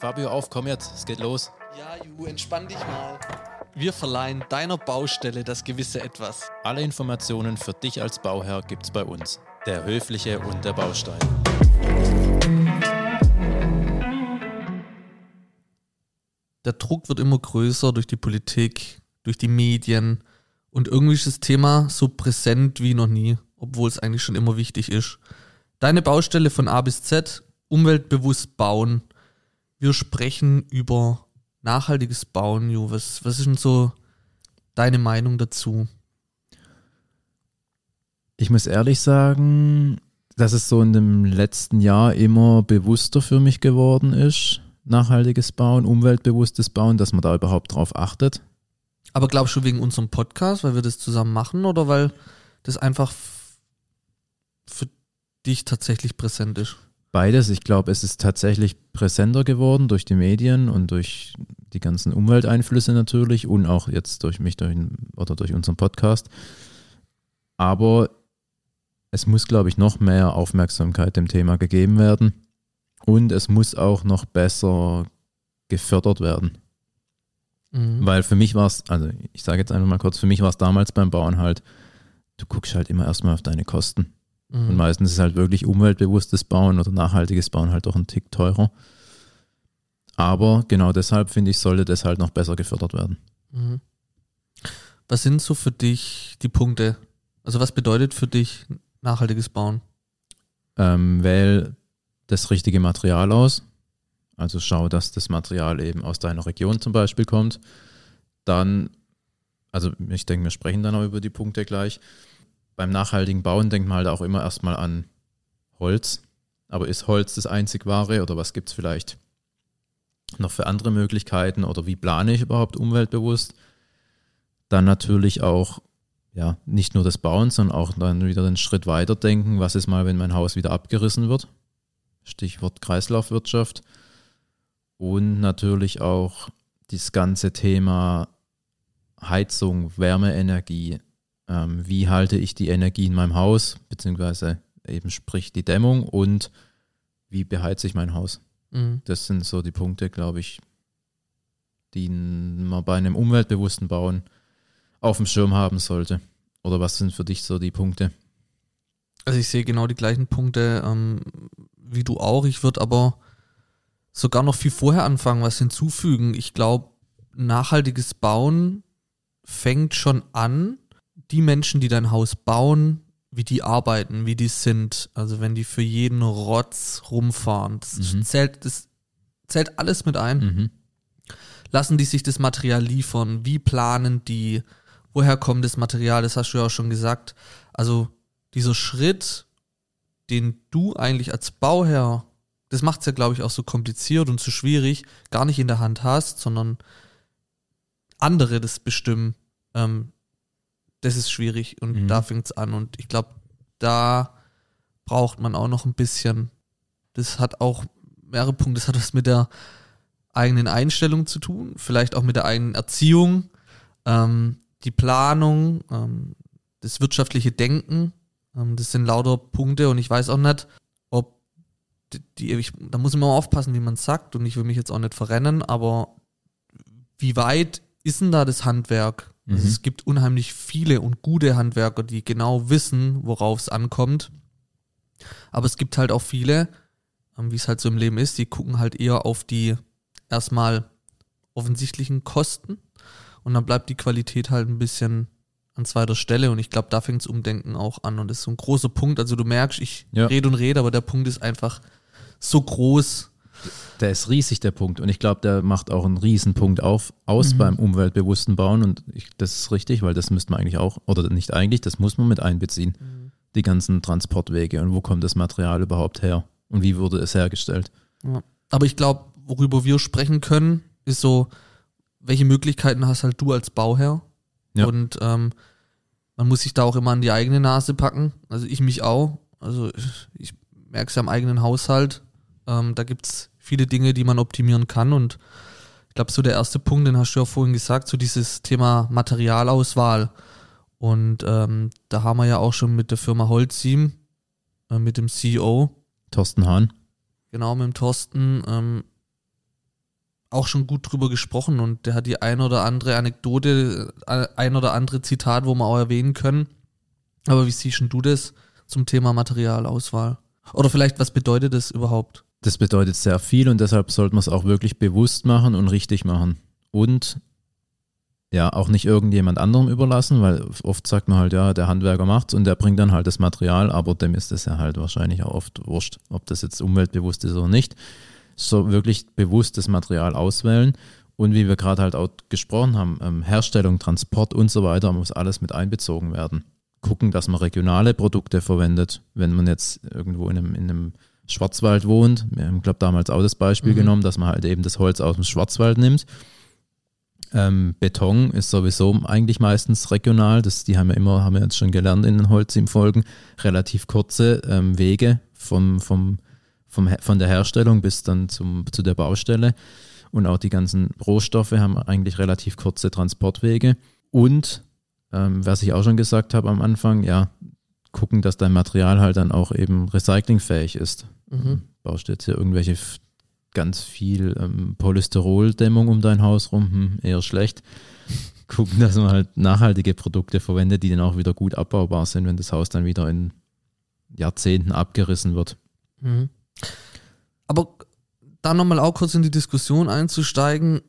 Fabio, auf, komm jetzt, es geht los. Ja, Ju, entspann dich mal. Wir verleihen deiner Baustelle das gewisse Etwas. Alle Informationen für dich als Bauherr gibt's bei uns. Der Höfliche und der Baustein. Der Druck wird immer größer durch die Politik, durch die Medien und irgendwie ist das Thema so präsent wie noch nie, obwohl es eigentlich schon immer wichtig ist. Deine Baustelle von A bis Z, umweltbewusst bauen. Wir sprechen über nachhaltiges Bauen, Jo. Was, was ist denn so deine Meinung dazu? Ich muss ehrlich sagen, dass es so in dem letzten Jahr immer bewusster für mich geworden ist. Nachhaltiges Bauen, umweltbewusstes Bauen, dass man da überhaupt drauf achtet. Aber glaubst du wegen unserem Podcast, weil wir das zusammen machen oder weil das einfach für dich tatsächlich präsent ist? Beides. Ich glaube, es ist tatsächlich präsenter geworden durch die Medien und durch die ganzen Umwelteinflüsse natürlich und auch jetzt durch mich durch, oder durch unseren Podcast. Aber es muss, glaube ich, noch mehr Aufmerksamkeit dem Thema gegeben werden und es muss auch noch besser gefördert werden. Mhm. Weil für mich war es, also ich sage jetzt einfach mal kurz, für mich war es damals beim Bauen halt, du guckst halt immer erstmal auf deine Kosten. Mhm. Und meistens ist halt wirklich umweltbewusstes Bauen oder nachhaltiges Bauen halt doch ein Tick teurer. Aber genau deshalb finde ich, sollte das halt noch besser gefördert werden. Mhm. Was sind so für dich die Punkte? Also was bedeutet für dich nachhaltiges Bauen? Ähm, wähl das richtige Material aus. Also schau, dass das Material eben aus deiner Region zum Beispiel kommt. Dann, also ich denke, wir sprechen dann auch über die Punkte gleich. Beim nachhaltigen Bauen denkt man halt auch immer erstmal an Holz. Aber ist Holz das einzig wahre oder was gibt es vielleicht noch für andere Möglichkeiten oder wie plane ich überhaupt umweltbewusst? Dann natürlich auch, ja, nicht nur das Bauen, sondern auch dann wieder den Schritt weiter denken. Was ist mal, wenn mein Haus wieder abgerissen wird? Stichwort Kreislaufwirtschaft. Und natürlich auch das ganze Thema Heizung, Wärmeenergie. Ähm, wie halte ich die Energie in meinem Haus, beziehungsweise eben sprich die Dämmung und wie beheize ich mein Haus? Mhm. Das sind so die Punkte, glaube ich, die man bei einem umweltbewussten Bauen auf dem Schirm haben sollte. Oder was sind für dich so die Punkte? Also ich sehe genau die gleichen Punkte ähm, wie du auch. Ich würde aber sogar noch viel vorher anfangen, was hinzufügen. Ich glaube, nachhaltiges Bauen fängt schon an, die Menschen, die dein Haus bauen, wie die arbeiten, wie die sind. Also wenn die für jeden Rotz rumfahren, das Mhm. zählt, das zählt alles mit ein. Mhm. Lassen die sich das Material liefern? Wie planen die? Woher kommt das Material? Das hast du ja auch schon gesagt. Also dieser Schritt, den du eigentlich als Bauherr, das macht es ja, glaube ich, auch so kompliziert und so schwierig, gar nicht in der Hand hast, sondern andere das bestimmen. Ähm, das ist schwierig und Mhm. da fängt es an. Und ich glaube, da braucht man auch noch ein bisschen. Das hat auch mehrere Punkte. Das hat was mit der eigenen Einstellung zu tun, vielleicht auch mit der eigenen Erziehung, ähm, die Planung, ähm, das wirtschaftliche Denken. Ähm, das sind lauter Punkte und ich weiß auch nicht, ob die, die ich, da muss man aufpassen, wie man es sagt und ich will mich jetzt auch nicht verrennen, aber wie weit ist denn da das Handwerk? Also Mhm. es gibt unheimlich viele und gute Handwerker, die genau wissen, worauf es ankommt. Aber es gibt halt auch viele, ähm, wie es halt so im Leben ist, die gucken halt eher auf die erstmal offensichtlichen Kosten und dann bleibt die Qualität halt ein bisschen an zweiter Stelle und ich glaube, da fängt das Umdenken auch an und das ist so ein großer Punkt. Also du merkst, ich Ja. rede und rede, aber der Punkt ist einfach so groß. Der ist riesig, der Punkt. Und ich glaube, der macht auch einen Riesenpunkt auf, aus Mhm. beim umweltbewussten Bauen. Und ich, das ist richtig, weil das müsste man eigentlich auch, oder nicht eigentlich, das muss man mit einbeziehen. Die ganzen Transportwege und wo kommt das Material überhaupt her? Und wie wurde es hergestellt? Ja. Aber ich glaube, worüber wir sprechen können, ist so, welche Möglichkeiten hast halt du als Bauherr? Ja. Und ähm, man muss sich da auch immer an die eigene Nase packen. Also ich mich auch. Also ich merke es am eigenen Haushalt. Ähm, da gibt es viele Dinge, die man optimieren kann. Und ich glaube, so der erste Punkt, den hast du ja vorhin gesagt, so dieses Thema Materialauswahl. Und ähm, da haben wir ja auch schon mit der Firma Holzim, äh, mit dem CEO, Thorsten Hahn. genau mit dem Thorsten, ähm, auch schon gut drüber gesprochen und der hat die ein oder andere Anekdote, äh, ein oder andere Zitat, wo wir auch erwähnen können. Aber wie siehst du das zum Thema Materialauswahl? Oder vielleicht, was bedeutet das überhaupt? Das bedeutet sehr viel und deshalb sollte man es auch wirklich bewusst machen und richtig machen. Und ja, auch nicht irgendjemand anderem überlassen, weil oft sagt man halt, ja, der Handwerker macht's und der bringt dann halt das Material, aber dem ist es ja halt wahrscheinlich auch oft wurscht, ob das jetzt umweltbewusst ist oder nicht. So wirklich bewusst das Material auswählen und wie wir gerade halt auch gesprochen haben, ähm, Herstellung, Transport und so weiter muss alles mit einbezogen werden. Gucken, dass man regionale Produkte verwendet, wenn man jetzt irgendwo in einem, in einem Schwarzwald wohnt. Wir haben, glaube damals auch das Beispiel Mhm. genommen, dass man halt eben das Holz aus dem Schwarzwald nimmt. Ähm, Beton ist sowieso eigentlich meistens regional. Das, die haben ja immer, haben wir jetzt schon gelernt in den Holzim-Folgen, relativ kurze ähm, Wege vom, vom, vom, von der Herstellung bis dann zum, zu der Baustelle. Und auch die ganzen Rohstoffe haben eigentlich relativ kurze Transportwege. Und, ähm, was ich auch schon gesagt habe am Anfang, ja, gucken, dass dein Material halt dann auch eben recyclingfähig ist. Mhm. Baust du jetzt hier irgendwelche ganz viel ähm, Polysteroldämmung um dein Haus rum, hm, eher schlecht. Gucken, dass man halt nachhaltige Produkte verwendet, die dann auch wieder gut abbaubar sind, wenn das Haus dann wieder in Jahrzehnten abgerissen wird. Mhm. Aber da nochmal auch kurz in die Diskussion einzusteigen.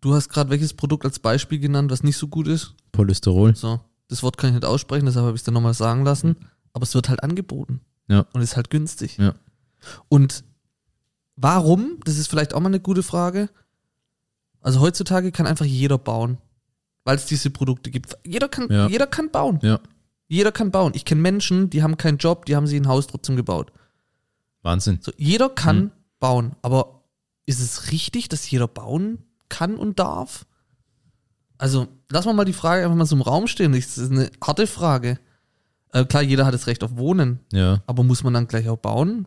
Du hast gerade welches Produkt als Beispiel genannt, was nicht so gut ist. Polystyrol, So, das Wort kann ich nicht aussprechen, deshalb habe ich es dann nochmal sagen lassen. Aber es wird halt angeboten. Ja. Und ist halt günstig. Ja. Und warum? Das ist vielleicht auch mal eine gute Frage. Also heutzutage kann einfach jeder bauen, weil es diese Produkte gibt. Jeder kann, Ja. jeder kann bauen. Ja. Jeder kann bauen. Ich kenne Menschen, die haben keinen Job, die haben sich ein Haus trotzdem gebaut. Wahnsinn. So, jeder kann Mhm. bauen, aber ist es richtig, dass jeder bauen kann und darf? Also, lass mal mal die Frage einfach mal so im Raum stehen. Das ist eine harte Frage. Äh, klar, jeder hat das Recht auf Wohnen, Ja, aber muss man dann gleich auch bauen?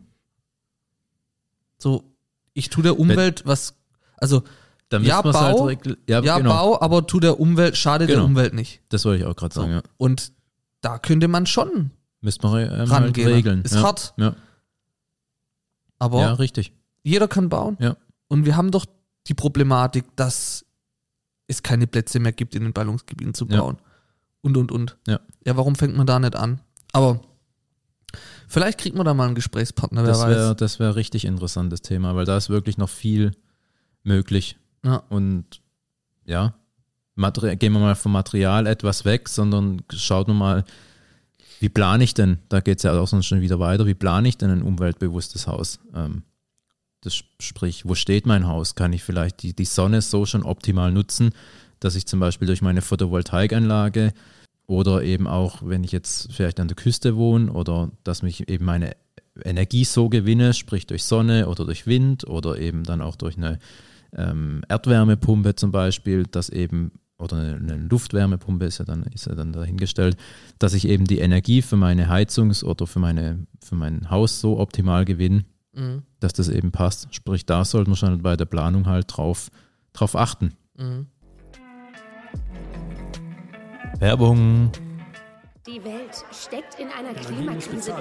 So, ich tue der Umwelt was, also Ja, wir's Bau. halt ja, ja, genau. Bau, aber tu der Umwelt, schade der Genau. Umwelt nicht. Das wollte ich auch gerade So. sagen, ja. Und da könnte man schon Müsste man ähm, halt rangehen. regeln. Ist ja. hart, Ja. aber ja, richtig. Jeder kann bauen. Ja. Und wir haben doch die Problematik, dass es keine Plätze mehr gibt, in den Ballungsgebieten zu Ja. bauen. Und, und, und. Ja. Ja, warum fängt man da nicht an? Aber vielleicht kriegt man da mal einen Gesprächspartner, wer Das wäre weiß. das wär richtig interessantes Thema, weil da ist wirklich noch viel möglich. Ja. Und ja, Materi gehen wir mal vom Material etwas weg, sondern schaut nur mal, wie plane ich denn, da geht es ja auch sonst schon wieder weiter, wie plane ich denn ein umweltbewusstes Haus? Ähm, das sp- sprich, wo steht mein Haus? Kann ich vielleicht die, die Sonne so schon optimal nutzen, dass ich zum Beispiel durch meine Photovoltaikanlage oder eben auch, wenn ich jetzt vielleicht an der Küste wohne oder dass mich eben meine Energie so gewinne, sprich durch Sonne oder durch Wind oder eben dann auch durch eine ähm, Erdwärmepumpe zum Beispiel, dass eben, oder eine, eine Luftwärmepumpe ist ja dann, ist ja dann dahingestellt, dass ich eben die Energie für meine Heizungs- oder für, meine, für mein Haus so optimal gewinne, Mhm. Dass das eben passt. Sprich, da sollte man schon bei der Planung halt drauf, drauf achten. Mhm. Werbung. Die Welt steckt in einer Energie Klimakrise.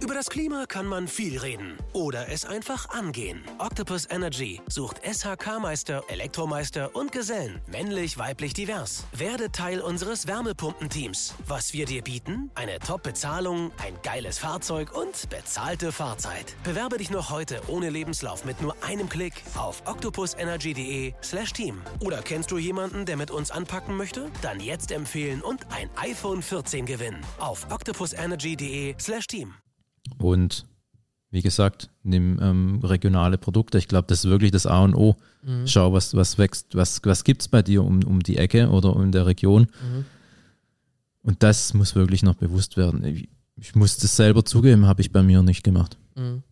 Über das Klima kann man viel reden oder es einfach angehen. Octopus Energy sucht SHK-Meister, Elektromeister und Gesellen. Männlich, weiblich, divers. Werde Teil unseres Wärmepumpenteams. Was wir dir bieten? Eine Top-Bezahlung, ein geiles Fahrzeug und bezahlte Fahrzeit. Bewerbe dich noch heute ohne Lebenslauf mit nur einem Klick auf octopusenergy.de slash team. Oder kennst du jemanden, der mit uns anpacken möchte? Dann jetzt empfehlen und ein iPhone 14 gewinnen. Auf octopusenergy.de slash team. Und wie gesagt, nimm ähm, regionale Produkte. Ich glaube, das ist wirklich das A und O. Schau, was, was wächst, was, was gibt es bei dir um, um die Ecke oder in der Region. Und das muss wirklich noch bewusst werden. Ich, ich muss das selber zugeben, habe ich bei mir nicht gemacht. Mhm.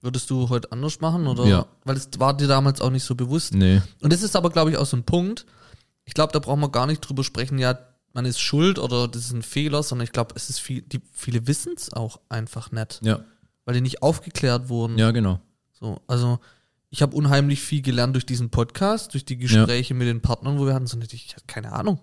Würdest du heute anders machen? Oder? Ja. Weil es war dir damals auch nicht so bewusst. Nee, Und das ist aber, glaube ich, auch so ein Punkt. Ich glaube, da brauchen wir gar nicht drüber sprechen, ja, man ist schuld oder das ist ein Fehler, sondern ich glaube, es ist viel, die, viele wissen es auch einfach nicht, ja, weil die nicht aufgeklärt wurden. ja, genau. So, also ich habe unheimlich viel gelernt durch diesen Podcast, durch die Gespräche mit den Partnern, wo wir hatten, so nicht, ich hatte keine Ahnung.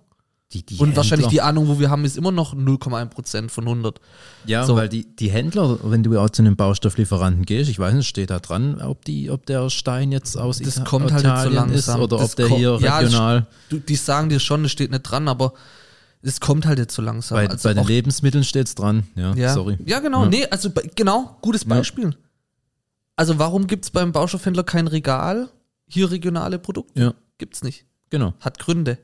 Die, die Und wahrscheinlich die Händler- Ahnung, wo wir haben, ist immer noch 0,1 Prozent von 100. Ja, So. weil die, die Händler, wenn du auch zu einem Baustofflieferanten gehst, ich weiß nicht, steht da dran, ob, die, ob der Stein jetzt aus Das Ita- kommt halt nicht so Italien langsam. ist oder Das ob der hier Ja, regional. Du, die sagen dir schon, es steht nicht dran, aber es kommt halt jetzt so langsam. Bei, Also bei den Lebensmitteln steht es dran. Ja, ja. sorry. Ja, genau. Ja. Nee, also genau, gutes Beispiel. Also warum gibt es beim Baustoffhändler kein Regal? Hier regionale Produkte? Ja, Gibt's nicht. genau. Hat Gründe.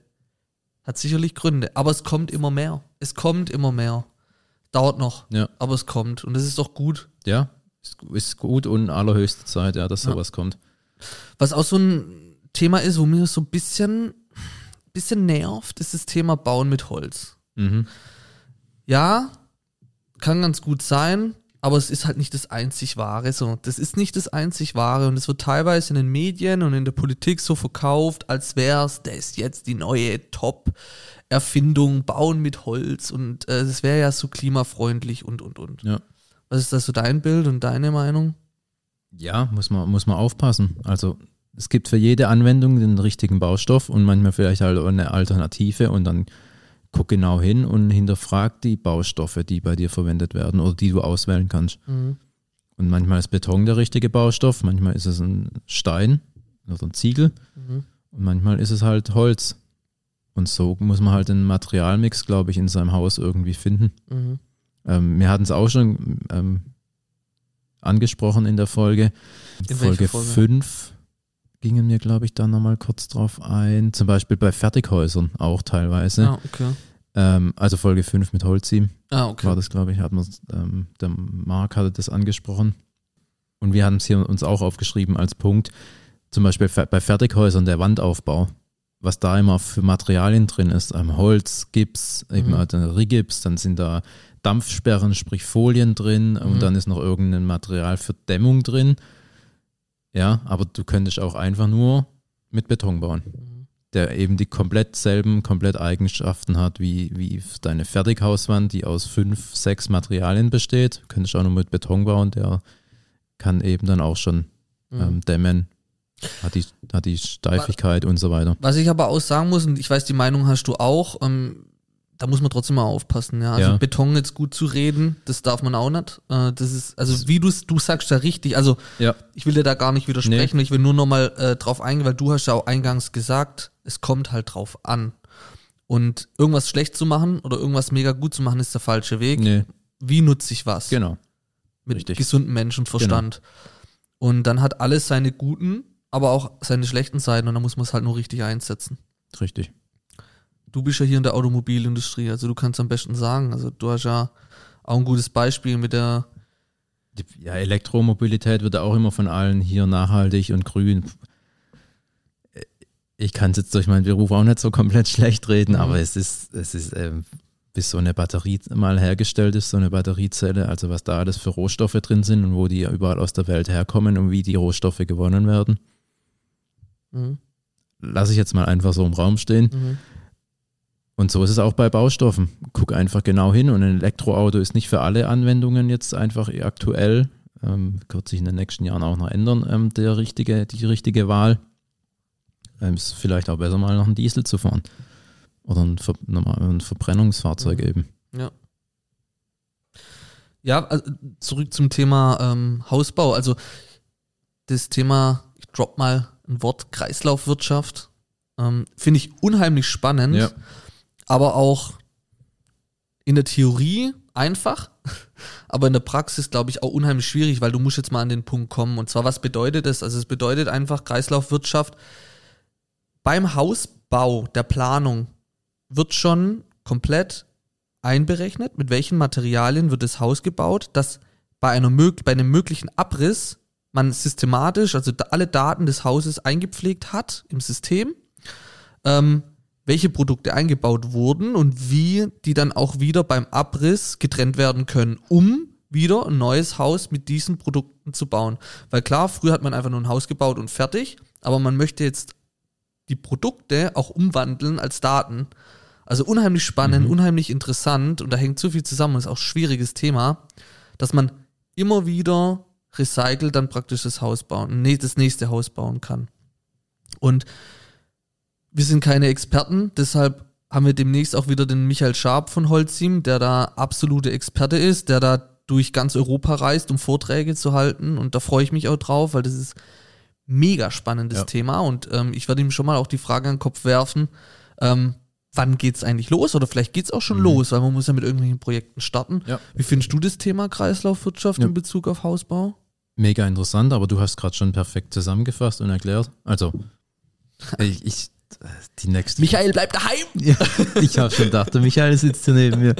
Hat sicherlich Gründe. Aber es kommt immer mehr. Es kommt immer mehr. Dauert noch. Ja. Aber es kommt. Und das ist doch gut. Ja, ist, ist gut und allerhöchste Zeit, ja, dass Ja. sowas kommt. Was auch so ein Thema ist, wo mir so ein bisschen, bisschen nervt, ist das Thema Bauen mit Holz. Mhm. Ja, kann ganz gut sein, aber es ist halt nicht das einzig Wahre. So, das ist nicht das einzig Wahre und es wird teilweise in den Medien und in der Politik so verkauft, als wäre es, das ist jetzt die neue Top-Erfindung, Bauen mit Holz und äh, es wäre ja so klimafreundlich und und und. Ja. Was ist das so dein Bild und deine Meinung? Ja, muss man, muss man aufpassen. Also es gibt für jede Anwendung den richtigen Baustoff und manchmal vielleicht halt auch eine Alternative und dann guck genau hin und hinterfrag die Baustoffe, die bei dir verwendet werden oder die du auswählen kannst. Mhm. Und manchmal ist Beton der richtige Baustoff, manchmal ist es ein Stein oder ein Ziegel Mhm. und manchmal ist es halt Holz. Und so muss man halt den Materialmix, glaube ich, in seinem Haus irgendwie finden. Mhm. Ähm, wir hatten es auch schon ähm, angesprochen in der Folge. In Folge? 5 gingen wir, glaube ich, da nochmal kurz drauf ein. Zum Beispiel bei Fertighäusern auch teilweise. Ah, okay. Ähm, also Folge 5 mit Holzteam Ah, okay. war das, glaube ich, hat man, ähm, der Marc hatte das angesprochen. Und wir haben es hier uns auch aufgeschrieben als Punkt. Zum Beispiel bei Fertighäusern der Wandaufbau. Was da immer für Materialien drin ist, ähm, Holz, Gips, eben Mhm. halt ein Rigips, dann sind da Dampfsperren, sprich Folien drin Mhm. und dann ist noch irgendein Material für Dämmung drin. Ja, aber du könntest auch einfach nur mit Beton bauen, Mhm. der eben die komplett selben, komplett Eigenschaften hat wie, wie deine Fertighauswand, die aus fünf, sechs Materialien besteht. Könntest auch nur mit Beton bauen, der kann eben dann auch schon Mhm. ähm, dämmen, hat die, hat die Steifigkeit und so weiter. Was ich aber auch sagen muss, und ich weiß, die Meinung hast du auch, ähm, da muss man trotzdem mal aufpassen, ja. Also Ja. Beton jetzt gut zu reden, das darf man auch nicht. Äh, das ist, also wie du du sagst ja richtig, also Ja. ich will dir da gar nicht widersprechen, ich will nur nochmal äh, drauf eingehen, weil du hast ja auch eingangs gesagt, es kommt halt drauf an. Und irgendwas schlecht zu machen oder irgendwas mega gut zu machen, ist der falsche Weg. Nee, Wie nutze ich was? genau. mit Richtig. gesundem Menschenverstand. Und dann hat alles seine guten, aber auch seine schlechten Seiten und dann muss man es halt nur richtig einsetzen. Richtig. Du bist ja hier in der Automobilindustrie, also du kannst am besten sagen, also du hast ja auch ein gutes Beispiel mit der, ja, Elektromobilität wird auch immer von allen hier nachhaltig und grün. Ich kann es jetzt durch meinen Beruf auch nicht so komplett schlecht reden, Mhm. aber es ist, es ist, ähm, bis so eine Batterie mal hergestellt ist, so eine Batteriezelle, also was da alles für Rohstoffe drin sind und wo die überall aus der Welt herkommen und wie die Rohstoffe gewonnen werden, Mhm, lasse ich jetzt mal einfach so im Raum stehen. mhm, Und so ist es auch bei Baustoffen. Guck einfach genau hin und ein Elektroauto ist nicht für alle Anwendungen jetzt einfach aktuell. Ähm, wird sich in den nächsten Jahren auch noch ändern, ähm, der richtige, die richtige Wahl. Ähm, ist vielleicht auch besser mal noch einen Diesel zu fahren. Oder ein, Ver ein Verbrennungsfahrzeug Mhm. eben. ja. Ja, also zurück zum Thema ähm, Hausbau. Also das Thema, ich drop mal ein Wort, Kreislaufwirtschaft, ähm, finde ich unheimlich spannend. Ja. Aber auch in der Theorie einfach, aber in der Praxis, glaube ich, auch unheimlich schwierig, weil du musst jetzt mal an den Punkt kommen. Und zwar, was bedeutet das? Also es bedeutet einfach Kreislaufwirtschaft. Beim Hausbau der Planung wird schon komplett einberechnet, mit welchen Materialien wird das Haus gebaut, dass bei, einer, bei einem möglichen Abriss man systematisch, also alle Daten des Hauses eingepflegt hat im System, ähm, welche Produkte eingebaut wurden und wie die dann auch wieder beim Abriss getrennt werden können, um wieder ein neues Haus mit diesen Produkten zu bauen. Weil klar, früher hat man einfach nur ein Haus gebaut und fertig, aber man möchte jetzt die Produkte auch umwandeln als Daten. Also unheimlich spannend, unheimlich interessant und da hängt so viel zusammen, ist auch ein schwieriges Thema, dass man immer wieder recycelt dann praktisch das Haus bauen, das nächste Haus bauen kann. Und wir sind keine Experten, deshalb haben wir demnächst auch wieder den Michael Scharp von Holzim, der da absolute Experte ist, der da durch ganz Europa reist, um Vorträge zu halten. Und da freue ich mich auch drauf, weil das ist mega spannendes Ja. Thema. Und ähm, ich werde ihm schon mal auch die Frage an den Kopf werfen, ähm, wann geht's eigentlich los? Oder vielleicht geht's auch schon los, weil man muss ja mit irgendwelchen Projekten starten. Mhm. Ja. Wie findest du das Thema Kreislaufwirtschaft Ja. in Bezug auf Hausbau? Mega interessant, aber du hast gerade schon perfekt zusammengefasst und erklärt. Also, ich, ich die nächste. Michael, bleib daheim! Ja, ich habe schon gedacht, der Michael sitzt hier neben mir.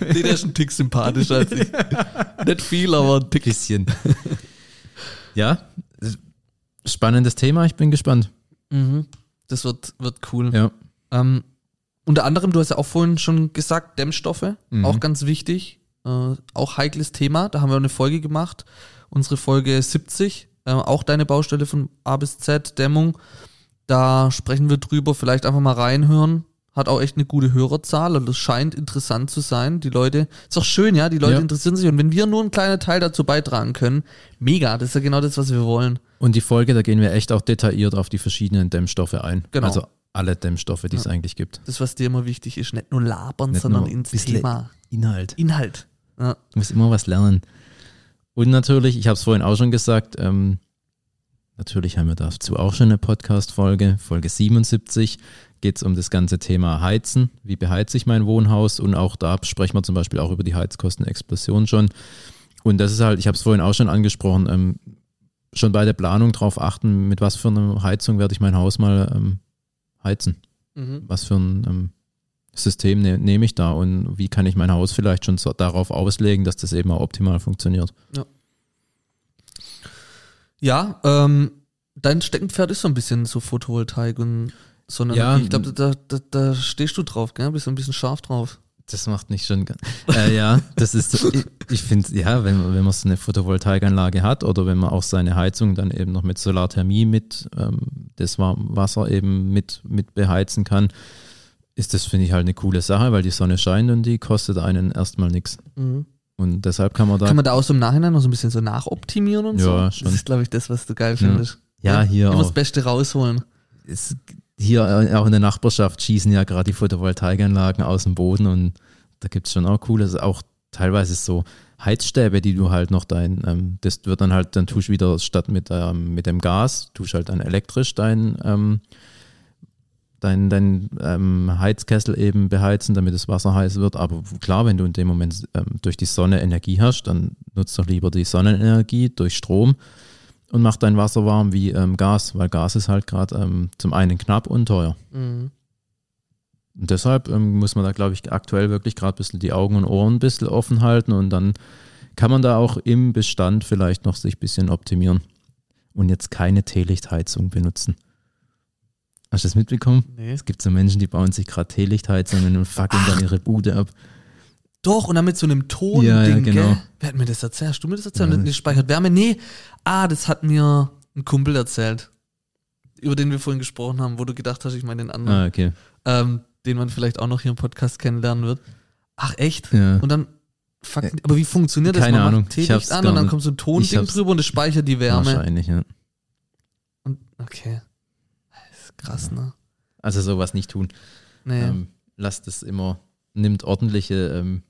Nee, der ist ein Tick sympathischer als ich. Nicht viel, aber ein Tick. Bisschen. Ja, spannendes Thema, ich bin gespannt. Mhm. Das wird, wird cool. Ja. Ähm, unter anderem, du hast ja auch vorhin schon gesagt, Dämmstoffe, Mhm. auch ganz wichtig. Äh, auch heikles Thema. Da haben wir eine Folge gemacht. Unsere Folge 70, äh, auch deine Baustelle von A bis Z, Dämmung. Da sprechen wir drüber, vielleicht einfach mal reinhören. Hat auch echt eine gute Hörerzahl und das scheint interessant zu sein. Die Leute, ist auch schön, ja, die Leute Ja. interessieren sich und wenn wir nur einen kleinen Teil dazu beitragen können, mega, das ist ja genau das, was wir wollen. Und die Folge, da gehen wir echt auch detailliert auf die verschiedenen Dämmstoffe ein. Genau. Also alle Dämmstoffe, die es eigentlich gibt. Das, was dir immer wichtig ist, nicht nur labern, Nicht sondern nur ins Thema. Inhalt. Inhalt. Ja. Du musst immer was lernen. Und natürlich, ich habe es vorhin auch schon gesagt, ähm, natürlich haben wir dazu auch schon eine Podcast-Folge, Folge 77, geht es um das ganze Thema Heizen. Wie beheize ich mein Wohnhaus? Und auch da sprechen wir zum Beispiel auch über die Heizkostenexplosion schon. Und das ist halt, ich habe es vorhin auch schon angesprochen, ähm, schon bei der Planung darauf achten, mit was für einer Heizung werde ich mein Haus mal ähm, heizen Mhm. was für ein ähm, System ne, nehme ich da und wie kann ich mein Haus vielleicht schon so darauf auslegen, dass das eben auch optimal funktioniert. Ja, ähm, dein Steckenpferd ist so ein bisschen so Photovoltaik und Sonnenenergie. Ja. ich glaube, da, da, da stehst du drauf, gell? Bist so ein bisschen scharf drauf. Das macht nicht schon. ganz- Äh, ja, das ist so, ich, ich finde, ja, wenn, man- wenn man so eine Photovoltaikanlage hat oder wenn man auch seine Heizung dann eben noch mit Solarthermie mit ähm, das Wa- Wasser eben mit, mit beheizen kann, ist das, finde ich, halt eine coole Sache, weil die Sonne scheint und die kostet einen erstmal nichts. Und deshalb kann man da. Kann man da auch so im Nachhinein noch so ein bisschen so nachoptimieren und Ja, so? schon. Das ist, glaube ich, das, was du geil findest. ja, hier Immer auch. das Beste rausholen. es, hier äh, auch in der Nachbarschaft schießen ja gerade die Photovoltaikanlagen aus dem Boden und da gibt es schon auch cooles, auch teilweise so Heizstäbe, die du halt noch dein, ähm, das wird dann halt, dann tust du wieder statt mit, ähm, mit dem Gas, tust halt dann elektrisch dein, ähm, dein, dein ähm, Heizkessel eben beheizen, damit das Wasser heiß wird. Aber klar, wenn du in dem Moment ähm, durch die Sonne Energie hast, dann nutzt doch lieber die Sonnenenergie durch Strom und mach dein Wasser warm wie ähm, Gas, weil Gas ist halt gerade ähm, zum einen knapp und teuer. Mhm. Und deshalb ähm, muss man da, glaube ich, aktuell wirklich gerade ein bisschen die Augen und Ohren ein bisschen offen halten und dann kann man da auch im Bestand vielleicht noch sich ein bisschen optimieren und jetzt keine Teelichtheizung benutzen. Hast du das mitbekommen? Nee. Es gibt so Menschen, die bauen sich gerade Teelichtheizungen und fackeln dann ihre Bude ab. Doch, und dann mit so einem Ton-Ding, Ja, ja, genau. gell? Wer hat mir das erzählt? Hast du mir das erzählt? Ja. Und die speichert Wärme? Nee. Ah, das hat mir ein Kumpel erzählt. Über den wir vorhin gesprochen haben, wo du gedacht hast, ich meine den anderen. Ah, okay. ähm, den man vielleicht auch noch hier im Podcast kennenlernen wird. Ach echt? Ja. Und dann, fuck, aber wie funktioniert das? Keine man Ahnung, macht ich Teelicht an und dann nicht- kommt so ein Tonding drüber und es speichert die Wärme. Wahrscheinlich, ja. Und, okay. Krass, ne? Also sowas nicht tun. Nee. Ähm, lasst es immer, nimmt ordentliche ähm,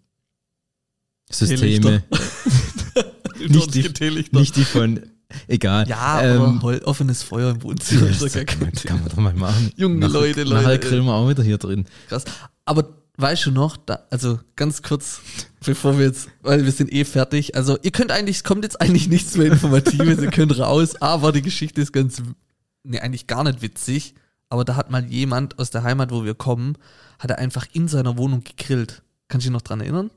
Systeme. nicht die- Nicht die von, egal. ja, ähm, aber offenes Feuer im Wohnzimmer ist doch das gar kann, kein man, kann man doch mal machen. Junge Nachher- Leute, Leute, Nachher grillen wir auch wieder hier drin. Krass. Aber weißt du noch, da, also ganz kurz, bevor wir jetzt, weil wir sind eh fertig. Also ihr könnt eigentlich, es kommt jetzt eigentlich nichts mehr Informatives, ihr könnt raus, aber die Geschichte ist ganz, nee, eigentlich gar nicht witzig. Aber da hat mal jemand aus der Heimat, wo wir kommen, hat er einfach in seiner Wohnung gegrillt. Kannst du dich noch dran erinnern?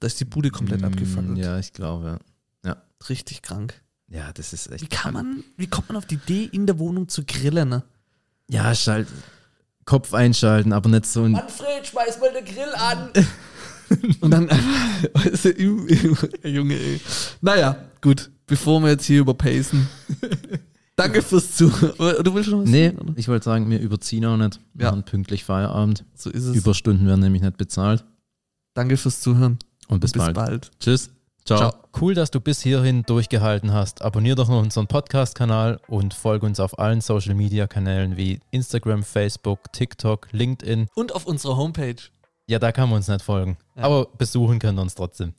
Da ist die Bude komplett Mm, abgefackelt. Ja, ich glaube, ja. Richtig krank. Ja, das ist echt. Wie kann man, wie kommt man auf die Idee, in der Wohnung zu grillen, ne? Ja, schalt, Kopf einschalten, aber nicht so ein. Manfred, schmeiß mal den Grill an. Und dann, weißt du, im, im, Junge, ey. Naja, gut, bevor wir jetzt hier überpacen. Danke fürs Zuhören. Du willst schon was Nee, sagen, oder? ich wollte sagen, wir überziehen auch nicht. Wir Ja. machen pünktlich Feierabend. So ist es. Überstunden werden nämlich nicht bezahlt. Danke fürs Zuhören. Und bis, Bis bald. bald. Tschüss. Ciao. Ciao. Cool, dass du bis hierhin durchgehalten hast. Abonnier doch noch unseren Podcast-Kanal und folge uns auf allen Social-Media-Kanälen wie Instagram, Facebook, TikTok, LinkedIn. Und auf unserer Homepage. Ja, da kann man uns nicht folgen. Ja. Aber besuchen können wir uns trotzdem.